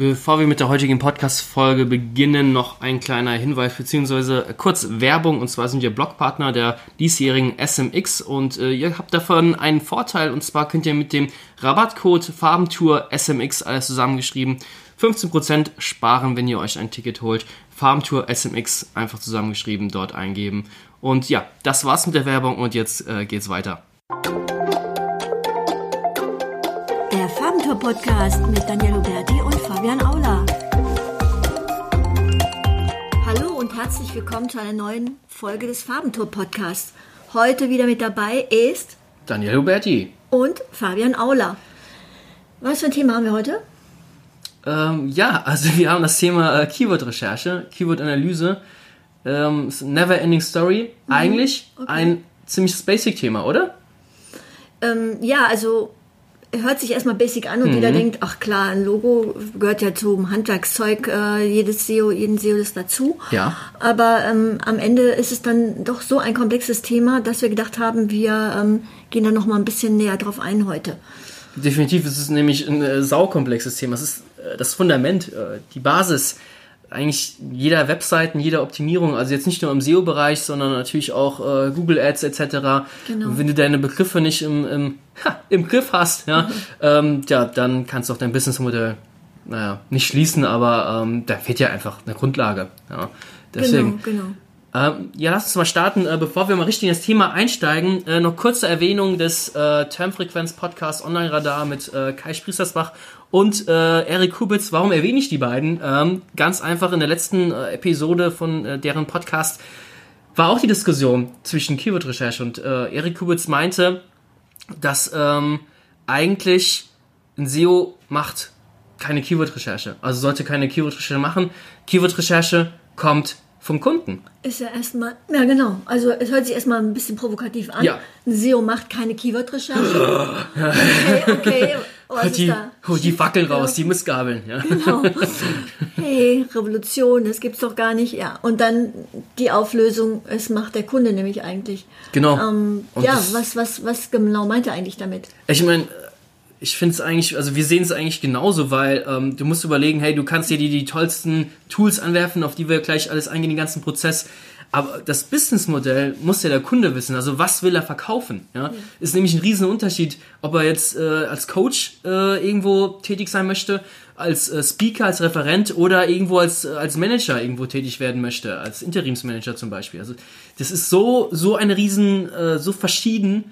Bevor wir mit der heutigen Podcast-Folge beginnen, noch ein kleiner Hinweis beziehungsweise kurz Werbung. Und zwar sind wir Blogpartner der diesjährigen SMX und äh, ihr habt davon einen Vorteil. Und zwar könnt ihr mit dem Rabattcode Farbentour SMX alles zusammengeschrieben 15% sparen, wenn ihr euch ein Ticket holt. Farbentour SMX einfach zusammengeschrieben dort eingeben. Und ja, das war's mit der Werbung und jetzt äh, geht's weiter. Der Farbentour Podcast mit Daniel Huberti und Fabian Aula. Hallo und herzlich willkommen zu einer neuen Folge des Farbentour Podcasts. Heute wieder mit dabei ist Daniel Huberti und Fabian Aula. Was für ein Thema haben wir heute? Ähm, ja, also wir haben das Thema äh, Keyword-Recherche, Keyword-Analyse. Ähm, Never Ending Story. Mhm. Eigentlich okay. ein ziemliches Basic-Thema, oder? Ähm, ja, also hört sich erstmal basic an und mhm. jeder denkt, ach klar, ein Logo gehört ja zum Handwerkszeug, äh, jedes SEO, jeden SEO ist dazu. Ja. Aber ähm, am Ende ist es dann doch so ein komplexes Thema, dass wir gedacht haben, wir ähm, gehen da nochmal ein bisschen näher drauf ein heute. Definitiv, es ist nämlich ein äh, saukomplexes Thema. Es ist äh, das Fundament, äh, die Basis eigentlich jeder Webseiten, jeder Optimierung, also jetzt nicht nur im SEO-Bereich, sondern natürlich auch äh, Google Ads etc. Genau. Und wenn du deine Begriffe nicht im, im, ha, im Griff hast, ja, mhm. ähm, ja, dann kannst du auch dein Businessmodell, naja, nicht schließen, aber ähm, da fehlt ja einfach eine Grundlage. Ja. Deswegen, genau, genau. Ähm, ja, lass uns mal starten. Äh, bevor wir mal richtig in das Thema einsteigen, äh, noch kurze Erwähnung des äh, Termfrequenz-Podcasts Online Radar mit äh, Kai Spriestersbach und äh, Erik Kubitz. Warum erwähne ich die beiden? Ähm, ganz einfach in der letzten äh, Episode von äh, deren Podcast war auch die Diskussion zwischen Keyword-Recherche und äh, Erik Kubitz meinte, dass ähm, eigentlich ein SEO macht keine Keyword-Recherche. Also sollte keine Keyword-Recherche machen. Keyword-Recherche kommt vom Kunden. Ist ja erstmal, ja genau, also es hört sich erstmal ein bisschen provokativ an. Ja. Ein SEO macht keine Keyword-Recherche. okay, okay. Was hol die, hol die Fackeln raus, die Missgabeln. Ja. Genau. Hey, Revolution, das gibt's doch gar nicht. Ja. Und dann die Auflösung, es macht der Kunde nämlich eigentlich. Genau. Ähm, ja, was, was, was genau meint er eigentlich damit? Ich meine, ich finde es eigentlich, also wir sehen es eigentlich genauso, weil ähm, du musst überlegen, hey, du kannst dir die, die tollsten Tools anwerfen, auf die wir gleich alles eingehen, den ganzen Prozess. Aber das Businessmodell muss ja der Kunde wissen. Also was will er verkaufen? Ja? ja. Ist nämlich ein riesen Unterschied, ob er jetzt äh, als Coach äh, irgendwo tätig sein möchte, als äh, Speaker, als Referent oder irgendwo als, äh, als Manager irgendwo tätig werden möchte, als Interimsmanager zum Beispiel. Also das ist so, so eine riesen, äh, so verschieden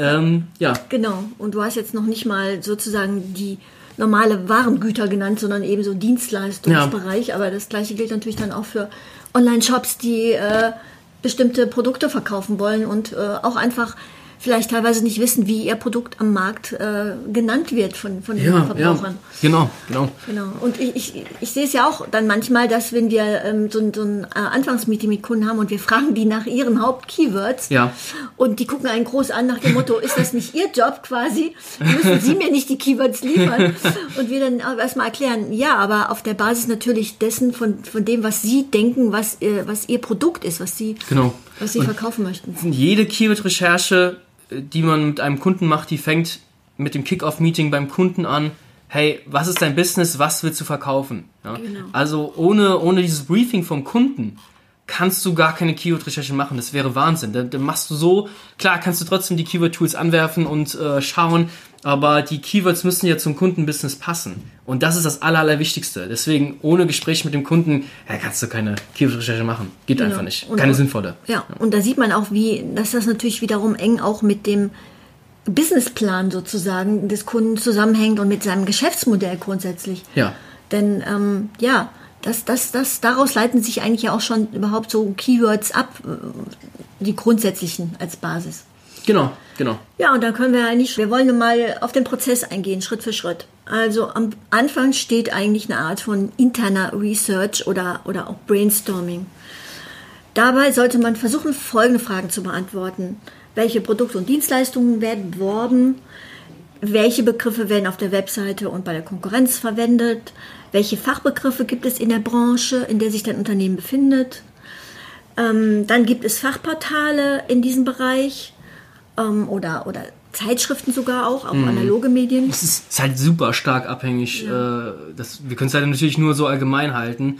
ähm, ja. Genau. Und du hast jetzt noch nicht mal sozusagen die normale Warengüter genannt, sondern eben so Dienstleistungsbereich. Ja. Aber das gleiche gilt natürlich dann auch für Online-Shops, die äh, bestimmte Produkte verkaufen wollen und äh, auch einfach vielleicht teilweise nicht wissen, wie ihr Produkt am Markt äh, genannt wird von, von den ja, Verbrauchern. Ja, genau, genau. Genau. Und ich, ich, ich sehe es ja auch dann manchmal, dass wenn wir ähm, so, so ein äh, Anfangsmeeting mit Kunden haben und wir fragen die nach ihren Hauptkeywords ja. und die gucken einen groß an nach dem Motto, ist das nicht ihr Job quasi? Müssen sie mir nicht die Keywords liefern? Und wir dann erstmal erklären, ja, aber auf der Basis natürlich dessen, von, von dem, was sie denken, was, äh, was ihr Produkt ist, was sie, genau. was sie verkaufen möchten. Jede Keyword-Recherche die man mit einem Kunden macht, die fängt mit dem Kick-Off-Meeting beim Kunden an. Hey, was ist dein Business? Was willst du verkaufen? Ja? Genau. Also ohne, ohne dieses Briefing vom Kunden kannst du gar keine Keyword-Recherche machen. Das wäre Wahnsinn. Dann, dann, machst du so, klar kannst du trotzdem die Keyword-Tools anwerfen und äh, schauen, aber die Keywords müssen ja zum Kundenbusiness passen. Und das ist das Aller, Allerwichtigste. Deswegen, ohne Gespräch mit dem Kunden, ja, kannst du keine Keyword-Recherche machen. Geht genau. einfach nicht. keine auch, sinnvolle. Ja. ja, und da sieht man auch, wie, dass das natürlich wiederum eng auch mit dem Businessplan sozusagen des Kunden zusammenhängt und mit seinem Geschäftsmodell grundsätzlich. Ja. Denn, ähm, ja, das, das, das, daraus leiten sich eigentlich ja auch schon überhaupt so Keywords ab, äh, die grundsätzlichen als Basis. Genau, genau. Ja, und dann können wir eigentlich, wir wollen mal auf den Prozess eingehen, Schritt für Schritt. Also am Anfang steht eigentlich eine Art von interner Research oder, oder auch Brainstorming. Dabei sollte man versuchen, folgende Fragen zu beantworten. Welche Produkte und Dienstleistungen werden beworben? Welche Begriffe werden auf der Webseite und bei der Konkurrenz verwendet? Welche Fachbegriffe gibt es in der Branche, in der sich dein Unternehmen befindet? Ähm, dann gibt es Fachportale in diesem Bereich ähm, oder, oder Zeitschriften sogar auch, auch analoge Medien. Es ist, halt super stark abhängig. Äh, das, wir können es halt natürlich nur so allgemein halten.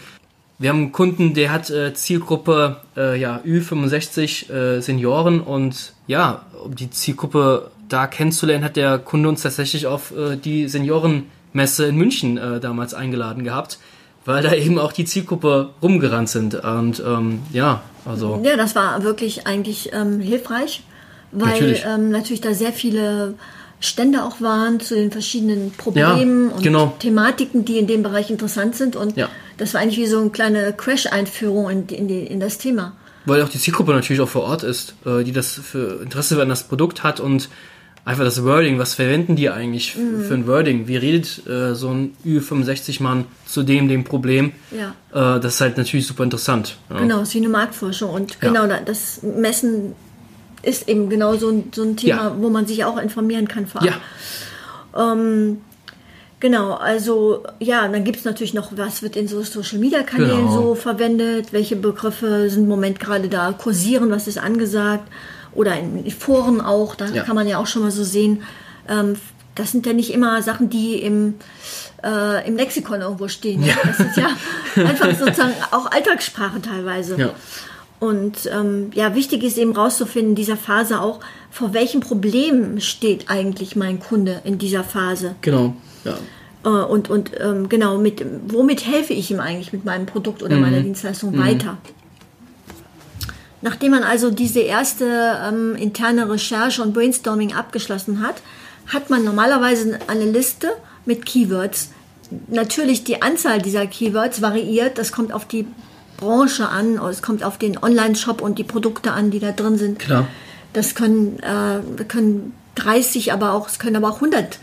Wir haben einen Kunden, der hat äh, Zielgruppe äh, ja, Ü65 äh, Senioren und ja, um die Zielgruppe da kennenzulernen, hat der Kunde uns tatsächlich auf äh, die Seniorenmesse in München äh, damals eingeladen gehabt, weil da eben auch die Zielgruppe rumgerannt sind. Und ähm, ja, also. Ja, das war wirklich eigentlich ähm, hilfreich, weil Natürlich. Ähm, natürlich da sehr viele Stände auch waren zu den verschiedenen Problemen Ja, und genau. Thematiken, die in dem Bereich interessant sind. Und Ja. das war eigentlich wie so eine kleine Crash-Einführung in, in, die, in das Thema. Weil auch die Zielgruppe natürlich auch vor Ort ist, äh, die das für Interesse an das Produkt hat und einfach das Wording, was verwenden die eigentlich Mhm. für ein Wording? Wie redet äh, so ein Ü65-Mann zu dem, dem Problem? Ja. Äh, das ist halt natürlich super interessant. Ja. Genau, es ist wie eine Marktforschung. Und Ja. genau, da- das Messen ist eben genau so ein, so ein Thema, Ja. wo man sich auch informieren kann vorab. Ja, Genau, also ja, dann gibt es natürlich noch, was wird in so Social-Media-Kanälen Genau. so verwendet, welche Begriffe sind im Moment gerade da, kursieren, was ist angesagt oder in Foren auch, da Ja. kann man ja auch schon mal so sehen, ähm, das sind ja nicht immer Sachen, die im, äh, im Lexikon irgendwo stehen. Das ist ja einfach sozusagen auch Alltagssprache teilweise. ja. Und ähm, ja, wichtig ist eben rauszufinden in dieser Phase auch, vor welchem Problem steht eigentlich mein Kunde in dieser Phase. genau. Ja. Äh, und und ähm, genau, mit, womit helfe ich ihm eigentlich mit meinem Produkt oder meiner Dienstleistung weiter? Nachdem man also diese erste ähm, interne Recherche und Brainstorming abgeschlossen hat, hat man normalerweise eine Liste mit Keywords. Natürlich die Anzahl dieser Keywords variiert, das kommt auf die Branche an, es kommt auf den Online-Shop und die Produkte an, die da drin sind. Klar. Das können, äh, können 30, aber auch, es können aber auch 100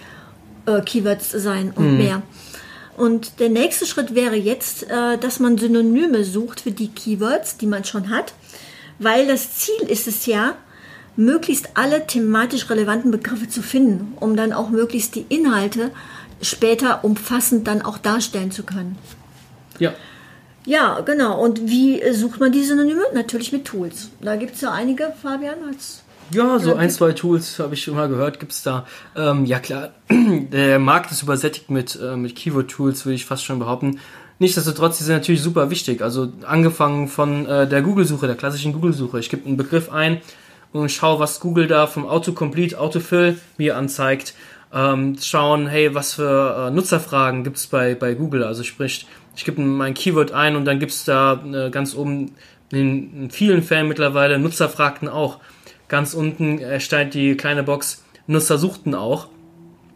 äh, Keywords sein und mehr. Und der nächste Schritt wäre jetzt, äh, dass man Synonyme sucht für die Keywords, die man schon hat, weil das Ziel ist es ja, möglichst alle thematisch relevanten Begriffe zu finden, um dann auch möglichst die Inhalte später umfassend dann auch darstellen zu können. Ja. Ja, genau. Und wie äh, sucht man die Synonyme? Natürlich mit Tools. Da gibt es ja einige, Fabian, als Ja, so ein, zwei Tools habe ich schon mal gehört, gibt's da. Ähm, ja klar, der Markt ist übersättigt mit, äh, mit Keyword-Tools, würde ich fast schon behaupten. Nichtsdestotrotz, die sind natürlich super wichtig. Also angefangen von äh, der Google-Suche, der klassischen Google-Suche. Ich gebe einen Begriff ein und schaue, was Google da vom Autocomplete, Autofill mir anzeigt. Ähm, schauen, hey, was für äh, Nutzerfragen gibt's bei, bei Google. Also sprich, ich gebe mein Keyword ein und dann gibt's da äh, ganz oben in, in vielen Fällen mittlerweile Nutzerfragten auch. Ganz unten erscheint die kleine Box Nutzer suchten auch.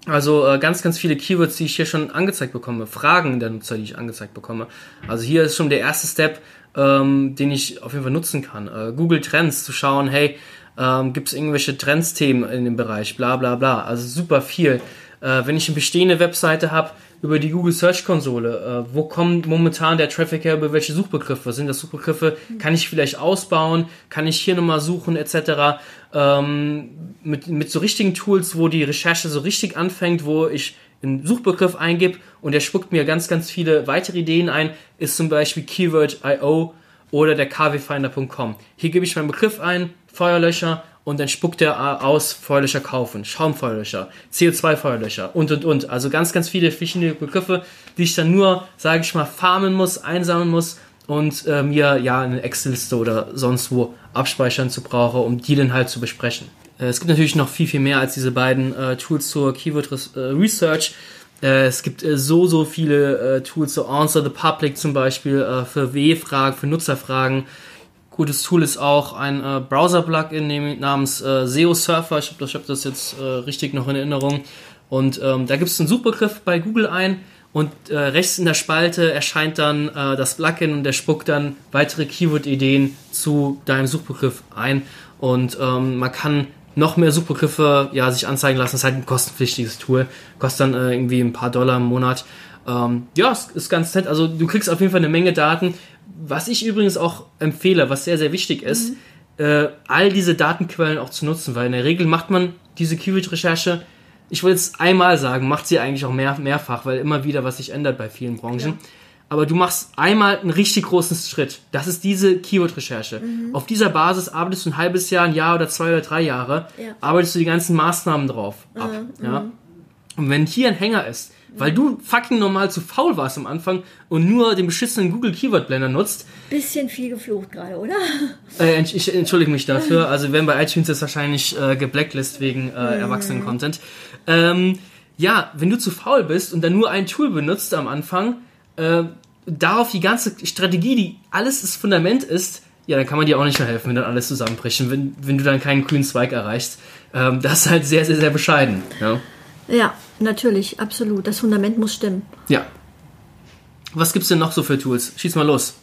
Also äh, ganz, ganz viele Keywords, die ich hier schon angezeigt bekomme. Fragen der Nutzer, die ich angezeigt bekomme. Also hier ist schon der erste Step, ähm, den ich auf jeden Fall nutzen kann. Äh, Google Trends, zu schauen, hey, ähm, gibt es irgendwelche Trends-Themen in dem Bereich, bla bla bla. Also super viel. Äh, wenn ich eine bestehende Webseite habe, über die Google Search Konsole, äh, wo kommt momentan der Traffic her, über welche Suchbegriffe? Sind das Suchbegriffe? Kann ich vielleicht ausbauen? Kann ich hier nochmal suchen, etc.? Ähm, mit, mit so richtigen Tools, wo die Recherche so richtig anfängt, wo ich einen Suchbegriff eingib und der spuckt mir ganz, ganz viele weitere Ideen ein, ist zum Beispiel Keyword.io oder der kwfinder.com. Hier gebe ich meinen Begriff ein, Feuerlöscher, und dann spuckt er aus Feuerlöscher kaufen, Schaumfeuerlöscher, CO2-Feuerlöscher und und und. Also ganz, ganz viele verschiedene Begriffe, die ich dann nur, sage ich mal, farmen muss, einsammeln muss und äh, mir ja eine Excel-Liste oder sonst wo abspeichern zu brauche, um die dann halt zu besprechen. Äh, es gibt natürlich noch viel, viel mehr als diese beiden äh, Tools zur Keyword äh, Research. Äh, es gibt äh, so, so viele Tools, so Answer the Public zum Beispiel, für W-Fragen, für Nutzerfragen. Gutes Tool ist auch ein Browser-Plugin namens SEO Surfer. Ich habe das, hab das jetzt richtig noch in Erinnerung. Und ähm, da gibt es einen Suchbegriff bei Google ein und äh, rechts in der Spalte erscheint dann äh, das Plugin und der spuckt dann weitere Keyword-Ideen zu deinem Suchbegriff ein. Und ähm, man kann noch mehr Suchbegriffe ja, sich anzeigen lassen. Das ist halt ein kostenpflichtiges Tool. Kostet dann äh, irgendwie ein paar Dollar im Monat. Ähm, ja, ist, ist ganz nett. Also du kriegst auf jeden Fall eine Menge Daten. Was ich übrigens auch empfehle, was sehr, sehr wichtig ist, äh, all diese Datenquellen auch zu nutzen, weil in der Regel macht man diese Keyword-Recherche, ich wollte jetzt einmal sagen, macht sie eigentlich auch mehr, mehrfach, weil immer wieder was sich ändert bei vielen Branchen. aber du machst einmal einen richtig großen Schritt. Das ist diese Keyword-Recherche. Auf dieser Basis arbeitest du ein halbes Jahr, ein Jahr oder zwei oder drei Jahre, Ja. arbeitest du die ganzen Maßnahmen drauf ab. Ja? Und wenn hier ein Hänger ist, weil du fucking normal zu faul warst am Anfang und nur den beschissenen Google Keyword Blender nutzt, Bisschen viel geflucht gerade, oder? äh, ich entschuldige mich dafür. Also wenn bei iTunes ist wahrscheinlich äh, geblacklist wegen äh, Erwachsenen-Content. Ähm, ja, wenn du zu faul bist und dann nur ein Tool benutzt am Anfang, äh, darauf die ganze Strategie, die alles das Fundament ist, ja, dann kann man dir auch nicht mehr helfen, wenn dann alles zusammenbricht. Und wenn, wenn du dann keinen grünen Zweig erreichst, ähm, das ist halt sehr, sehr, sehr bescheiden. Ja. Ja, natürlich, absolut. Das Fundament muss stimmen. ja. Was gibt's denn noch so für Tools? Schieß mal los.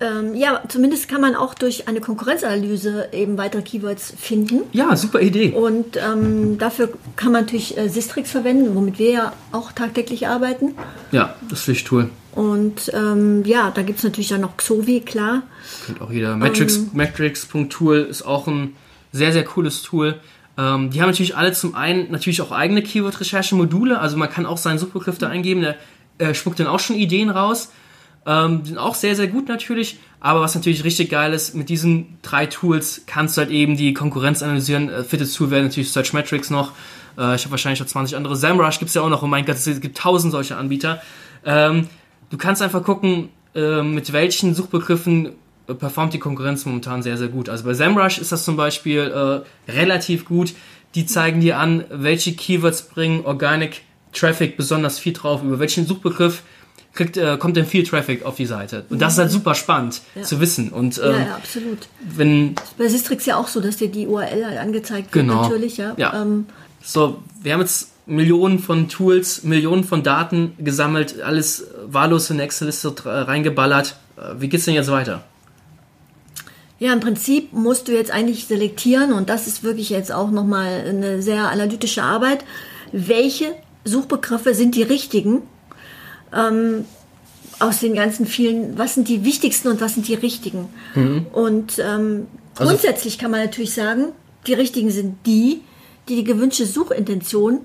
Ähm, ja, zumindest kann man auch durch eine Konkurrenzanalyse eben weitere Keywords finden. Ja, super Idee. Und ähm, dafür kann man natürlich äh, Sistrix verwenden, womit wir ja auch tagtäglich arbeiten. Ja, das Pflichttool. Und ähm, ja, da gibt es natürlich dann noch Xovi, klar. Kennt auch jeder. Matrix, Matrix.tool ist auch ein sehr, sehr cooles Tool. Ähm, die haben natürlich alle zum einen natürlich auch eigene Keyword-Recherche-Module. Also man kann auch seinen Suchbegriff da eingeben, der äh, spuckt dann auch schon Ideen raus. Ähm, sind auch sehr, sehr gut natürlich. Aber was natürlich richtig geil ist, mit diesen drei Tools kannst du halt eben die Konkurrenz analysieren. Äh, viertes Tool wäre natürlich Searchmetrics noch. Äh, ich habe wahrscheinlich noch 20 andere. SEMrush gibt's ja auch noch. Oh mein Gott, es gibt tausend solche Anbieter. Ähm, du kannst einfach gucken, äh, mit welchen Suchbegriffen äh, performt die Konkurrenz momentan sehr, sehr gut. Also bei SEMrush ist das zum Beispiel äh, relativ gut. Die zeigen dir an, welche Keywords bringen Organic Traffic besonders viel drauf, über welchen Suchbegriff kriegt, äh, kommt denn viel Traffic auf die Seite. Und das ist halt super spannend Ja. zu wissen. Und ähm, ja, ja, absolut. wenn Bei Sistrix ja auch so, dass dir die URL halt angezeigt wird, Genau. natürlich, ja. Ja. Ähm, So, wir haben jetzt Millionen von Tools, Millionen von Daten gesammelt, alles wahllos in eine Excel-Liste dr- reingeballert. Äh, Wie geht's denn jetzt weiter? Ja, im Prinzip musst du jetzt eigentlich selektieren und das ist wirklich jetzt auch nochmal eine sehr analytische Arbeit. Welche Suchbegriffe sind die richtigen? Ähm, aus den ganzen vielen, was sind die wichtigsten und was sind die richtigen? Und ähm, Also- grundsätzlich kann man natürlich sagen, die richtigen sind die, die die gewünschte Suchintention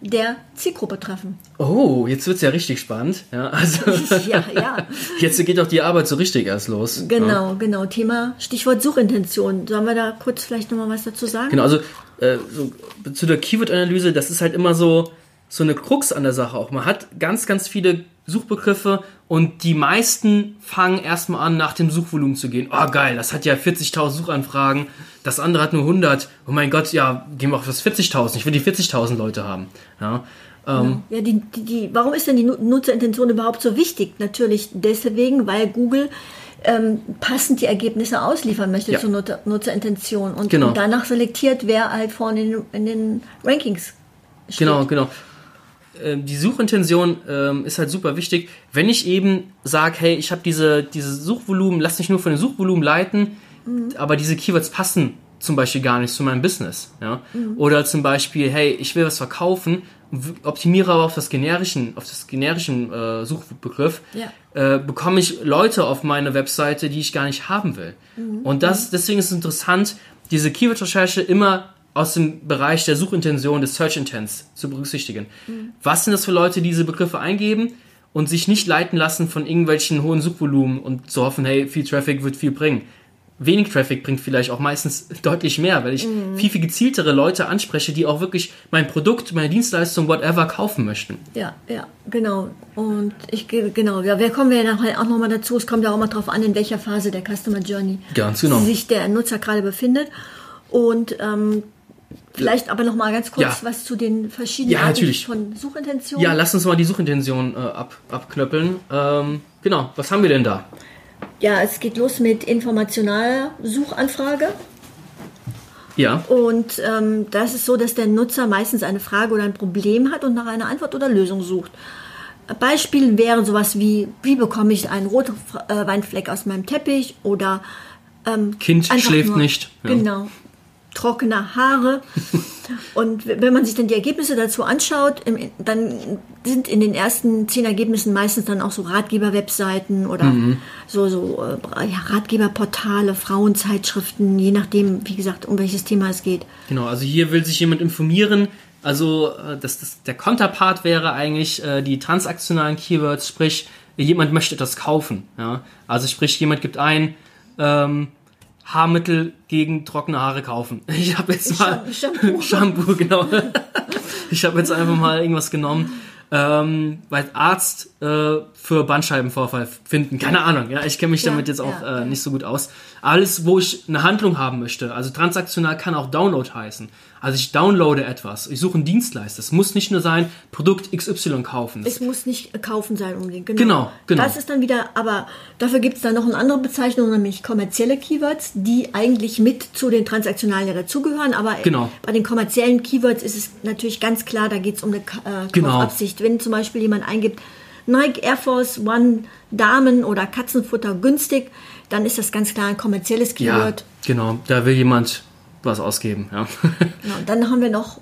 der Zielgruppe treffen. Oh, jetzt wird's ja richtig spannend. Ja, also Ja, ja. jetzt geht doch die Arbeit so richtig erst los. Ja. Genau, genau. Thema, Stichwort Suchintention. Sollen wir da kurz vielleicht nochmal was dazu sagen? Genau, also äh, so, zu der Keyword-Analyse, das ist halt immer so, so eine Krux an der Sache auch. Man hat ganz, ganz viele Suchbegriffe und die meisten fangen erstmal an, nach dem Suchvolumen zu gehen. Oh geil, das hat ja 40.000 Suchanfragen, das andere hat nur 100. Oh mein Gott, ja, gehen wir auf das 40.000. Ich will die 40.000 Leute haben. Ja, ähm, Ja, die, die, die, warum ist denn die Nu- Nutzerintention überhaupt so wichtig? Natürlich deswegen, weil Google ähm, passend die Ergebnisse ausliefern möchte Ja. zur Nutzer, Nutzerintention und, Genau. und danach selektiert, wer halt vorne in, den- in den Rankings steht. Genau, genau. Ähm, Die Suchintention ähm, ist halt super wichtig. Wenn ich eben sage, hey, ich habe diese, diese Suchvolumen, lass mich nur von den Suchvolumen leiten, aber diese Keywords passen zum Beispiel gar nicht zu meinem Business. Ja? Oder zum Beispiel, hey, ich will was verkaufen, optimiere aber auf das generischen, auf das generischen äh, Suchbegriff, Ja. äh, bekomme ich Leute auf meine Webseite, die ich gar nicht haben will. Und das, deswegen ist es interessant, diese Keyword-Recherche immer aus dem Bereich der Suchintention, des Search Intents zu berücksichtigen. Was sind das für Leute, die diese Begriffe eingeben und sich nicht leiten lassen von irgendwelchen hohen Suchvolumen und zu hoffen, hey, viel Traffic wird viel bringen. Wenig Traffic bringt vielleicht auch meistens deutlich mehr, weil ich viel, viel gezieltere Leute anspreche, die auch wirklich mein Produkt, meine Dienstleistung, whatever kaufen möchten. Ja, ja, genau. Und ich ge- genau, ja, wir kommen ja nachher auch nochmal dazu. Es kommt ja auch mal drauf an, in welcher Phase der Customer Journey genau. sich der Nutzer gerade befindet. Und ähm, vielleicht aber nochmal ganz kurz Ja. was zu den verschiedenen Ja, Arten natürlich. von Suchintentionen. Ja, lass uns mal die Suchintention äh, ab, abknöppeln. Ähm, genau, was haben wir denn da? Ja, es geht los mit informationaler Suchanfrage. Ja, Und ähm, das ist so, dass der Nutzer meistens eine Frage oder ein Problem hat und nach einer Antwort oder Lösung sucht. Beispiel wären sowas wie, wie bekomme ich einen roten äh, Weinfleck aus meinem Teppich oder ähm, Kind schläft nicht. Ja. Genau. Trockene Haare. und wenn man sich dann die Ergebnisse dazu anschaut, dann sind in den ersten zehn Ergebnissen meistens dann auch so Ratgeber-Webseiten oder Mhm. so, so äh, ja, Ratgeberportale, Frauenzeitschriften, je nachdem, wie gesagt, um welches Thema es geht. genau. Also hier will sich jemand informieren. Also äh, das, das, der Konterpart wäre eigentlich äh, die transaktionalen Keywords, sprich jemand möchte etwas kaufen. Ja? Also sprich, jemand gibt ein, ähm, Haarmittel gegen trockene Haare kaufen. Ich habe jetzt mal Shampoo. Shampoo genau. ich habe jetzt einfach mal irgendwas genommen ähm, weil Arzt äh, für Bandscheibenvorfall finden. Keine Ahnung, ja, ich kenne mich Ja, damit jetzt auch ja. äh, nicht so gut aus. Alles, wo ich eine Handlung haben möchte, also transaktional kann auch Download heißen. Also ich downloade etwas, ich suche einen Dienstleister. Es muss nicht nur sein, Produkt XY kaufen. Es muss nicht kaufen sein unbedingt. Genau. Genau, genau. Das ist dann wieder, aber dafür gibt es dann noch eine andere Bezeichnung, nämlich kommerzielle Keywords, die eigentlich mit zu den transaktionalen ja dazugehören. Aber Genau. bei den kommerziellen Keywords ist es natürlich ganz klar, da geht es um eine äh, Genau. Kaufabsicht. Wenn zum Beispiel jemand eingibt, Nike Air Force One Damen oder Katzenfutter günstig, dann ist das ganz klar ein kommerzielles ja, Keyword. genau, da will jemand was ausgeben. Ja. Genau, und dann haben wir noch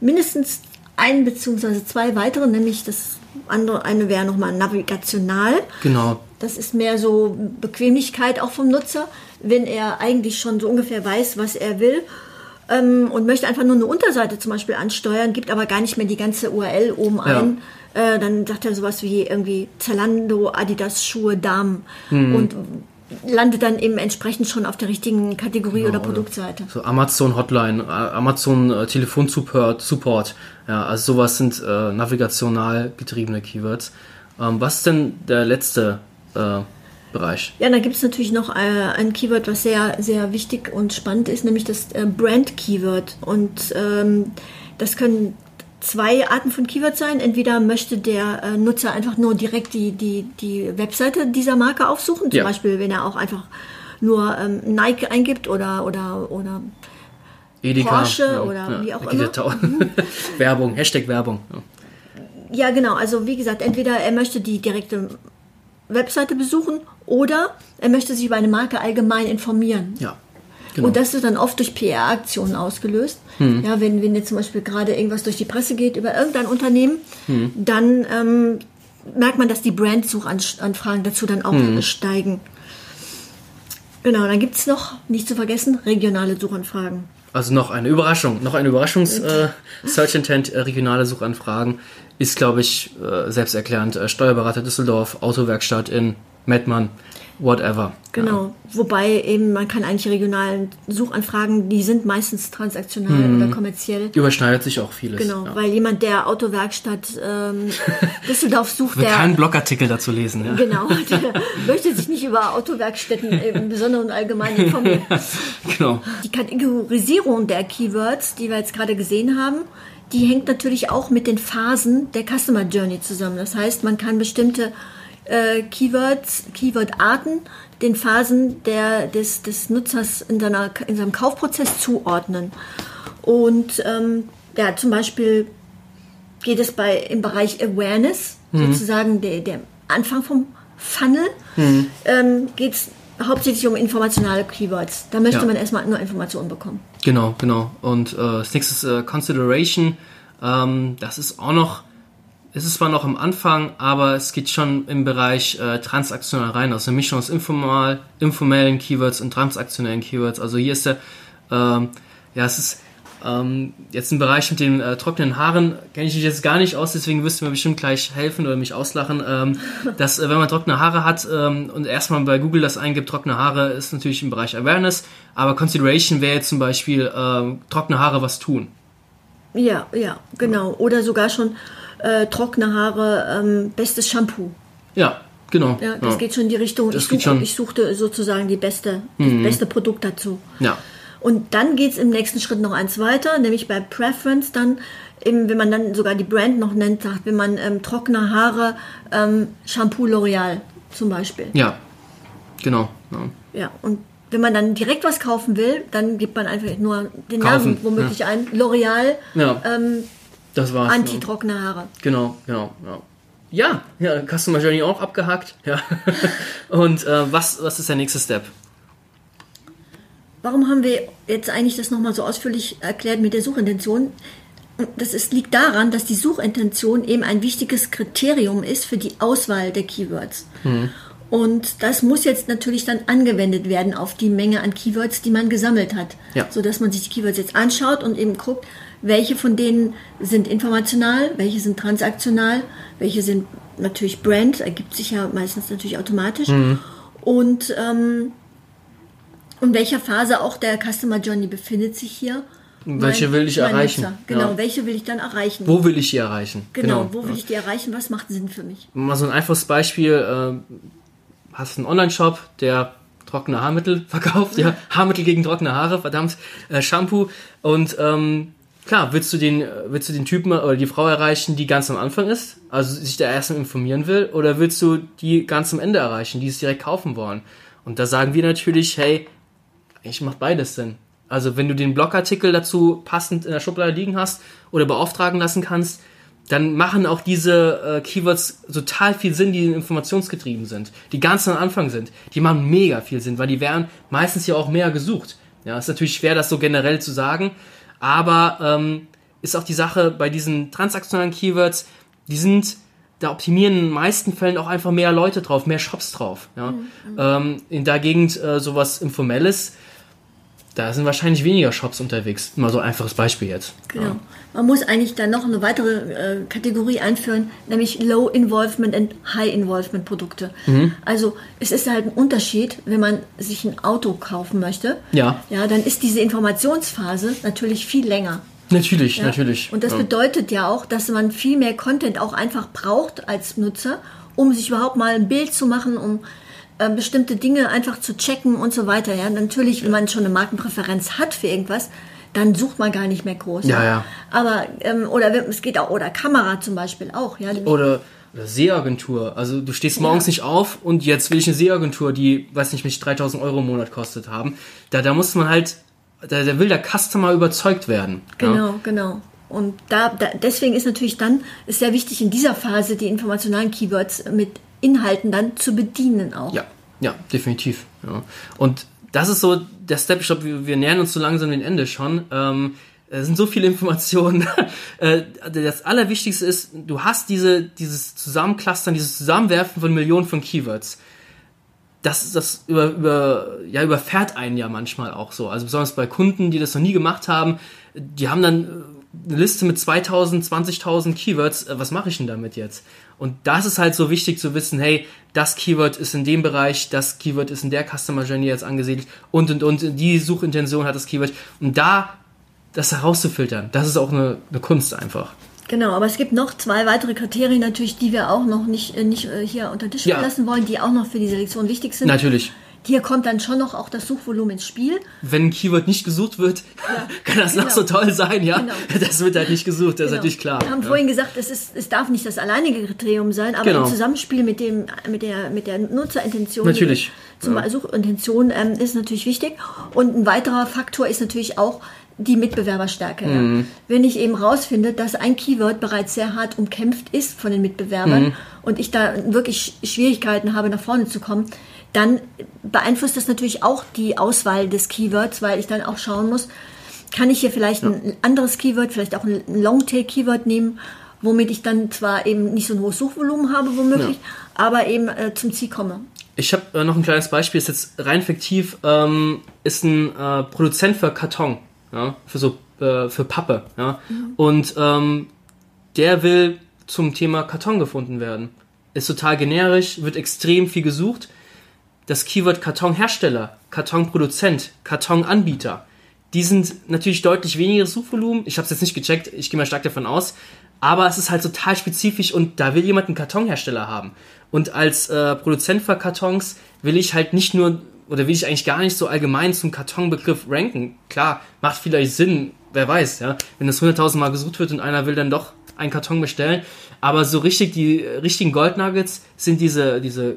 mindestens ein beziehungsweise zwei weitere, nämlich das andere, eine wäre nochmal navigational. genau, Das ist mehr so Bequemlichkeit auch vom Nutzer, wenn er eigentlich schon so ungefähr weiß, was er will ähm, und möchte einfach nur eine Unterseite zum Beispiel ansteuern, gibt aber gar nicht mehr die ganze URL oben Ja. ein. Äh, dann sagt er sowas wie irgendwie Zalando, Adidas, Schuhe, Damen Mhm. und landet dann eben entsprechend schon auf der richtigen Kategorie Genau, oder oder- Produktseite. So Amazon Hotline, Amazon äh, Telefonsupport, Support. Ja, also sowas sind äh, navigational getriebene Keywords. Ähm, was ist denn der letzte äh, Bereich? Ja, da gibt es natürlich noch äh, ein Keyword, was sehr, sehr wichtig und spannend ist, nämlich das äh, Brand-Keyword. Und ähm, das können zwei Arten von Keywords sein. Entweder möchte der äh, Nutzer einfach nur direkt die, die, die Webseite dieser Marke aufsuchen, zum Ja. Beispiel wenn er auch einfach nur ähm, Nike eingibt oder, oder, oder Edeka. Porsche oder wie auch immer. Tau- Werbung, Hashtag Werbung. Ja. Ja, genau. Also wie gesagt, entweder er möchte die direkte Webseite besuchen oder er möchte sich über eine Marke allgemein informieren. ja. Genau. Und das wird dann oft durch PR-Aktionen ausgelöst. Ja, wenn, wenn jetzt zum Beispiel gerade irgendwas durch die Presse geht über irgendein Unternehmen, dann ähm, merkt man, dass die Brand-Suchanfragen dazu dann auch steigen. Genau, dann gibt es noch, nicht zu vergessen, regionale Suchanfragen. Also noch eine Überraschung, noch eine Überraschungs äh, äh, regionale Suchanfragen ist, glaube ich, äh, selbsterklärend. Äh, Steuerberater Düsseldorf, Autowerkstatt in Mettmann, whatever. Genau. Wobei eben man kann eigentlich regionalen Suchanfragen, die sind meistens transaktional oder kommerziell. Ja. Überschneidet sich auch vieles. Genau, Ja. weil jemand, der Autowerkstatt ähm, Düsseldorf sucht, Ich will der keinen Blogartikel dazu lesen. Ja. genau, der möchte sich nicht über Autowerkstätten im Besonderen und allgemein informieren. genau. Die Kategorisierung der Keywords, die wir jetzt gerade gesehen haben, die hängt natürlich auch mit den Phasen der Customer Journey zusammen. Das heißt, man kann bestimmte äh, Keywords, Keywordarten den Phasen der, des, des Nutzers in, seiner, in seinem Kaufprozess zuordnen. Und ähm, ja, zum Beispiel geht es bei im Bereich Awareness, sozusagen der, der Anfang vom Funnel, ähm, geht es hauptsächlich um informationale Keywords. Da möchte Ja. man erstmal nur Informationen bekommen. Genau, genau. Und äh, das nächste ist äh, Consideration. Ähm, das ist auch noch, es ist zwar noch am Anfang, aber es geht schon im Bereich äh, transaktional rein. Also eine Mischung aus informal, informellen Keywords und transaktionellen Keywords. Also hier ist der, ähm, ja, es ist ähm, jetzt ein Bereich mit den äh, trockenen Haaren, kenne ich mich jetzt gar nicht aus, deswegen wirst du mir bestimmt gleich helfen oder mich auslachen. Ähm, dass, äh, wenn man trockene Haare hat ähm, und erstmal bei Google das eingibt, trockene Haare ist natürlich im Bereich Awareness, aber Consideration wäre jetzt zum Beispiel ähm, trockene Haare was tun. Ja, ja, genau. Oder sogar schon äh, trockene Haare, ähm, bestes Shampoo. Ja, genau. Ja, das geht schon in die Richtung. Das Ich. Mhm. ich suchte sozusagen die beste, das beste Produkt dazu. Ja, Und dann geht es im nächsten Schritt noch eins weiter, nämlich bei Preference dann, eben, wenn man dann sogar die Brand noch nennt, sagt, wenn man ähm, trockene Haare, ähm, Shampoo L'Oreal zum Beispiel. ja, genau. Ja. Ja, und wenn man dann direkt was kaufen will, dann gibt man einfach nur den Kaufen, Namen womöglich ein. L'Oreal, Ja. ähm, Das war's. ja. anti-trockene Haare. Genau, genau, ja. Ja, ja, Customer Journey auch abgehakt. Ja. Und äh, was, was ist der nächste Step? Warum haben wir jetzt eigentlich das nochmal so ausführlich erklärt mit der Suchintention? Das ist, liegt daran, dass die Suchintention eben ein wichtiges Kriterium ist für die Auswahl der Keywords. Und das muss jetzt natürlich dann angewendet werden auf die Menge an Keywords, die man gesammelt hat. Ja. Sodass man sich die Keywords jetzt anschaut und eben guckt, welche von denen sind informational, welche sind transaktional, welche sind natürlich Brand, ergibt sich ja meistens natürlich automatisch. Mhm. Und ähm, in welcher Phase auch der Customer Journey befindet sich hier. Welche will ich mein erreichen? Nutzer. Genau, Ja. welche will ich dann erreichen? Wo will ich die erreichen? genau, wo will ich die erreichen? Was macht Sinn für mich? Mal so ein einfaches Beispiel. Äh, hast einen Online-Shop, der trockene Haarmittel verkauft, ja, Haarmittel gegen trockene Haare, verdammt, äh, Shampoo. Und ähm, klar, willst du den, äh, willst du den Typen oder die Frau erreichen, die ganz am Anfang ist, also sich da erstmal informieren will, oder willst du die ganz am Ende erreichen, die es direkt kaufen wollen? Und da sagen wir natürlich, hey, ich macht beides Sinn. Also wenn du den Blogartikel dazu passend in der Schublade liegen hast oder beauftragen lassen kannst, dann machen auch diese äh, Keywords total viel Sinn, die informationsgetrieben sind, die ganz am Anfang sind. Die machen mega viel Sinn, weil die werden meistens ja auch mehr gesucht. Ja, ist natürlich schwer, das so generell zu sagen, aber ähm, ist auch die Sache bei diesen transaktionalen Keywords, die sind, da optimieren in den meisten Fällen auch einfach mehr Leute drauf, mehr Shops drauf. Ja? Ähm, in der Gegend äh, sowas Informelles, da sind wahrscheinlich weniger Shops unterwegs. Mal so ein einfaches Beispiel jetzt. Genau. Man muss eigentlich dann noch eine weitere äh, Kategorie einführen, nämlich Low Involvement und High Involvement Produkte. Mhm. Also es ist halt ein Unterschied, wenn man sich ein Auto kaufen möchte. Ja. Ja, dann ist diese Informationsphase natürlich viel länger. Natürlich, Ja? natürlich. Und das ja. bedeutet ja auch, dass man viel mehr Content auch einfach braucht als Nutzer, um sich überhaupt mal ein Bild zu machen, um äh, bestimmte Dinge einfach zu checken und so weiter. Ja, natürlich, wenn man schon eine Markenpräferenz hat für irgendwas, dann sucht man gar nicht mehr groß. Ja, ja. Aber ähm, oder es geht auch oder Kamera zum Beispiel auch. Ja, Oder, oder Seeagentur. Also du stehst morgens nicht auf und jetzt will ich eine Seeagentur, die, weiß nicht, mich 3000 Euro im Monat kostet haben. Da, da muss man halt, da, da will der Customer überzeugt werden. Ja? Genau, genau. Und da, da, deswegen ist natürlich dann ist sehr wichtig in dieser Phase die informationalen Keywords mit Inhalten dann zu bedienen auch. Ja, ja, definitiv. Ja. Und das ist so der Step, ich glaube, wir, wir nähern uns so langsam dem Ende schon. Ähm, es sind so viele Informationen. Äh, das Allerwichtigste ist, du hast diese, dieses Zusammenclustern, dieses Zusammenwerfen von Millionen von Keywords. Das, das über, über, ja, überfährt einen ja manchmal auch so. Also besonders bei Kunden, die das noch nie gemacht haben, die haben dann äh, eine Liste mit 2000, 20.000 Keywords. Äh, Was mache ich denn damit jetzt? Und das ist halt so wichtig zu wissen, hey, das Keyword ist in dem Bereich, das Keyword ist in der Customer Journey jetzt angesiedelt und und und die Suchintention hat das Keyword. Und da das herauszufiltern, das ist auch eine, eine Kunst einfach. Genau, aber es gibt noch zwei weitere Kriterien natürlich, die wir auch noch nicht, äh, nicht äh, hier unter Tisch Ja. lassen wollen, die auch noch für die Selektion wichtig sind. Natürlich. Hier kommt dann schon noch auch das Suchvolumen ins Spiel. Wenn ein Keyword nicht gesucht wird, kann das noch genau. so toll sein, ja. Genau. Das wird halt nicht gesucht, das ist Genau. natürlich klar. Wir haben ja. vorhin gesagt, es, ist, es darf nicht das alleinige Kriterium sein, aber Genau. im Zusammenspiel mit, dem, mit, der, mit der Nutzerintention, Natürlich. zum Ja. Suchintention, ähm, ist natürlich wichtig. Und ein weiterer Faktor ist natürlich auch die Mitbewerberstärke. Mhm. Ja. Wenn ich eben rausfinde, dass ein Keyword bereits sehr hart umkämpft ist von den Mitbewerbern Mhm. und ich da wirklich Schwierigkeiten habe, nach vorne zu kommen, dann beeinflusst das natürlich auch die Auswahl des Keywords, weil ich dann auch schauen muss, kann ich hier vielleicht ein anderes Keyword, vielleicht auch ein Longtail-Keyword nehmen, womit ich dann zwar eben nicht so ein hohes Suchvolumen habe, womöglich, aber eben äh, zum Ziel komme. Ich habe äh, noch ein kleines Beispiel, ist jetzt rein fiktiv, ähm, ist ein äh, Produzent für Karton, ja, für so äh, für Pappe, ja, und ähm, der will zum Thema Karton gefunden werden. Ist total generisch, wird extrem viel gesucht. Das Keyword Kartonhersteller, Kartonproduzent, Kartonanbieter, die sind natürlich deutlich weniger Suchvolumen. Ich habe es jetzt nicht gecheckt, ich gehe mal stark davon aus. Aber es ist halt total spezifisch und da will jemand einen Kartonhersteller haben. Und als äh, Produzent für Kartons will ich halt nicht nur, oder will ich eigentlich gar nicht so allgemein zum Kartonbegriff ranken. Klar, macht vielleicht Sinn, wer weiß, ja. Wenn das 100.000 Mal gesucht wird und einer will dann doch einen Karton bestellen. Aber so richtig, die äh, richtigen Goldnuggets sind diese, diese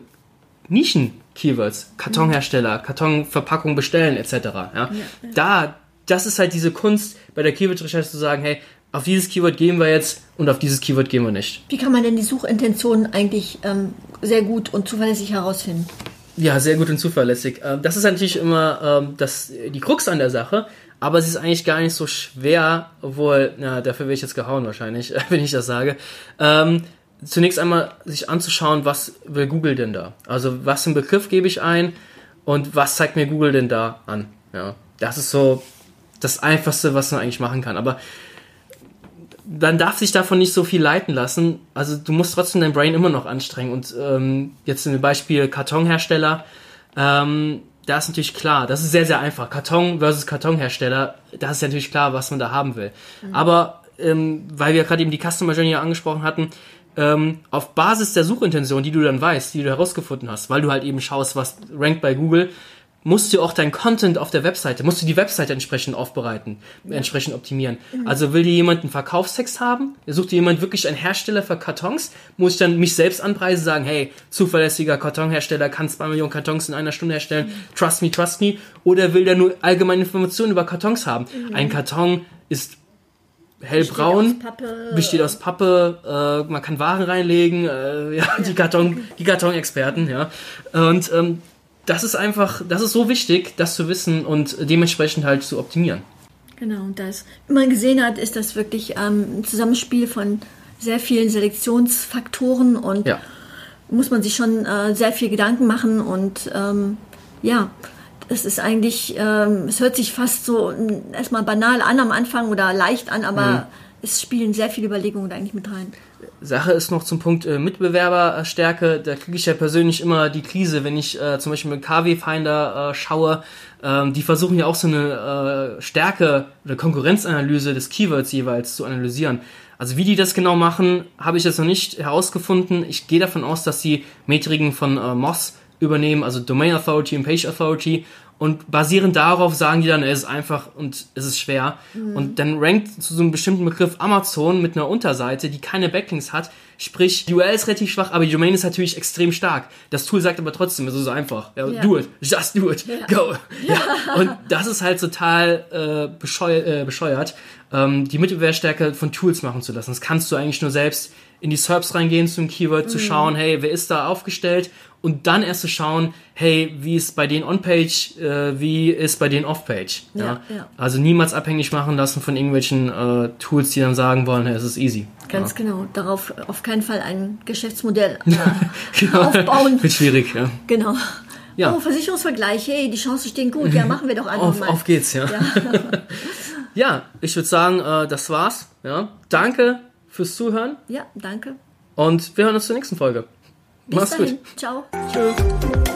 Nischen-Keywords, Kartonhersteller, Kartonverpackung bestellen etc. Ja? Da, das ist halt diese Kunst bei der Keyword-Recherche zu sagen, hey, auf dieses Keyword gehen wir jetzt und auf dieses Keyword gehen wir nicht. Wie kann man denn die Suchintention eigentlich ähm, sehr gut und zuverlässig herausfinden? Ja, sehr gut und zuverlässig. Ähm, Das ist natürlich immer ähm, das, die Krux an der Sache, aber es ist eigentlich gar nicht so schwer, obwohl, na, dafür wäre ich jetzt gehauen wahrscheinlich, wenn ich das sage. Ähm, zunächst einmal sich anzuschauen, was will Google denn da? Also was für einen Begriff gebe ich ein und was zeigt mir Google denn da an? Ja, das ist so das Einfachste, was man eigentlich machen kann. Aber dann darf sich davon nicht so viel leiten lassen. Also du musst trotzdem dein Brain immer noch anstrengen. Und ähm, jetzt zum Beispiel Kartonhersteller, ähm, da ist natürlich klar, das ist sehr, sehr einfach. Karton versus Kartonhersteller, da ist ja natürlich klar, was man da haben will. Mhm. Aber ähm, weil wir gerade eben die Customer Journey angesprochen hatten, ähm, auf Basis der Suchintention, die du dann weißt, die du herausgefunden hast, weil du halt eben schaust, was rankt bei Google, musst du auch dein Content auf der Webseite, musst du die Webseite entsprechend aufbereiten, entsprechend optimieren. Mhm. Also will dir jemand einen Verkaufstext haben? Sucht dir jemand wirklich einen Hersteller für Kartons? Muss ich dann mich selbst anpreisen, sagen, hey, zuverlässiger Kartonhersteller kann zwei Millionen Kartons in einer Stunde herstellen, mhm. trust me, trust me? Oder will der nur allgemeine Informationen über Kartons haben? Mhm. Ein Karton ist hellbraun, besteht aus Pappe, äh, man kann Waren reinlegen, äh, ja, ja, die Karton, die Kartonexperten, ja. Und ähm, das ist einfach, das ist so wichtig, das zu wissen und dementsprechend halt zu optimieren. Genau, und das, wie man gesehen hat, ist das wirklich ähm, ein Zusammenspiel von sehr vielen Selektionsfaktoren und ja. muss man sich schon äh, sehr viel Gedanken machen und ähm, ja, es ist eigentlich, ähm, es hört sich fast so erstmal banal an am Anfang oder leicht an, aber mhm. es spielen sehr viele Überlegungen da eigentlich mit rein. Sache ist noch zum Punkt äh, Mitbewerberstärke. Da kriege ich ja persönlich immer die Krise, wenn ich äh, zum Beispiel mit KW Finder äh, schaue. Ähm, die versuchen ja auch so eine äh, Stärke oder Konkurrenzanalyse des Keywords jeweils zu analysieren. Also wie die das genau machen, habe ich jetzt noch nicht herausgefunden. Ich gehe davon aus, dass sie Metriken von äh, Moss übernehmen, also Domain Authority und Page Authority und basierend darauf sagen die dann, es ist einfach und es ist schwer. Mhm. Und dann rankt zu so einem bestimmten Begriff Amazon mit einer Unterseite, die keine Backlinks hat. Sprich, die URL ist relativ schwach, aber die Domain ist natürlich extrem stark. Das Tool sagt aber trotzdem, es ist so einfach. Ja, ja. Do it, just do it, ja. go. Ja. Und das ist halt total äh, bescheuert, äh, bescheuert ähm, die Mittelwertstärke von Tools machen zu lassen. Das kannst du eigentlich nur selbst in die SERPs reingehen zum Keyword, mhm. zu schauen, hey, wer ist da aufgestellt? Und dann erst zu schauen, hey, wie ist bei denen On-Page, äh, wie ist bei denen Off-Page. Ja, ja? Also niemals abhängig machen lassen von irgendwelchen äh, Tools, die dann sagen wollen, hey, es ist easy. Ganz ja. genau. Darauf auf keinen Fall ein Geschäftsmodell äh, genau. aufbauen. Wird schwierig, ja. Genau. Ja. Oh, Versicherungsvergleich, hey, die Chancen stehen gut. Ja, machen wir doch einfach auf, mal. Auf geht's, ja. Ja, ja ich würde sagen, äh, das war's. Ja. Danke fürs Zuhören. Ja, danke. Und wir hören uns zur nächsten Folge. Bis Mach's dahin. gut. Ciao. Tschüss.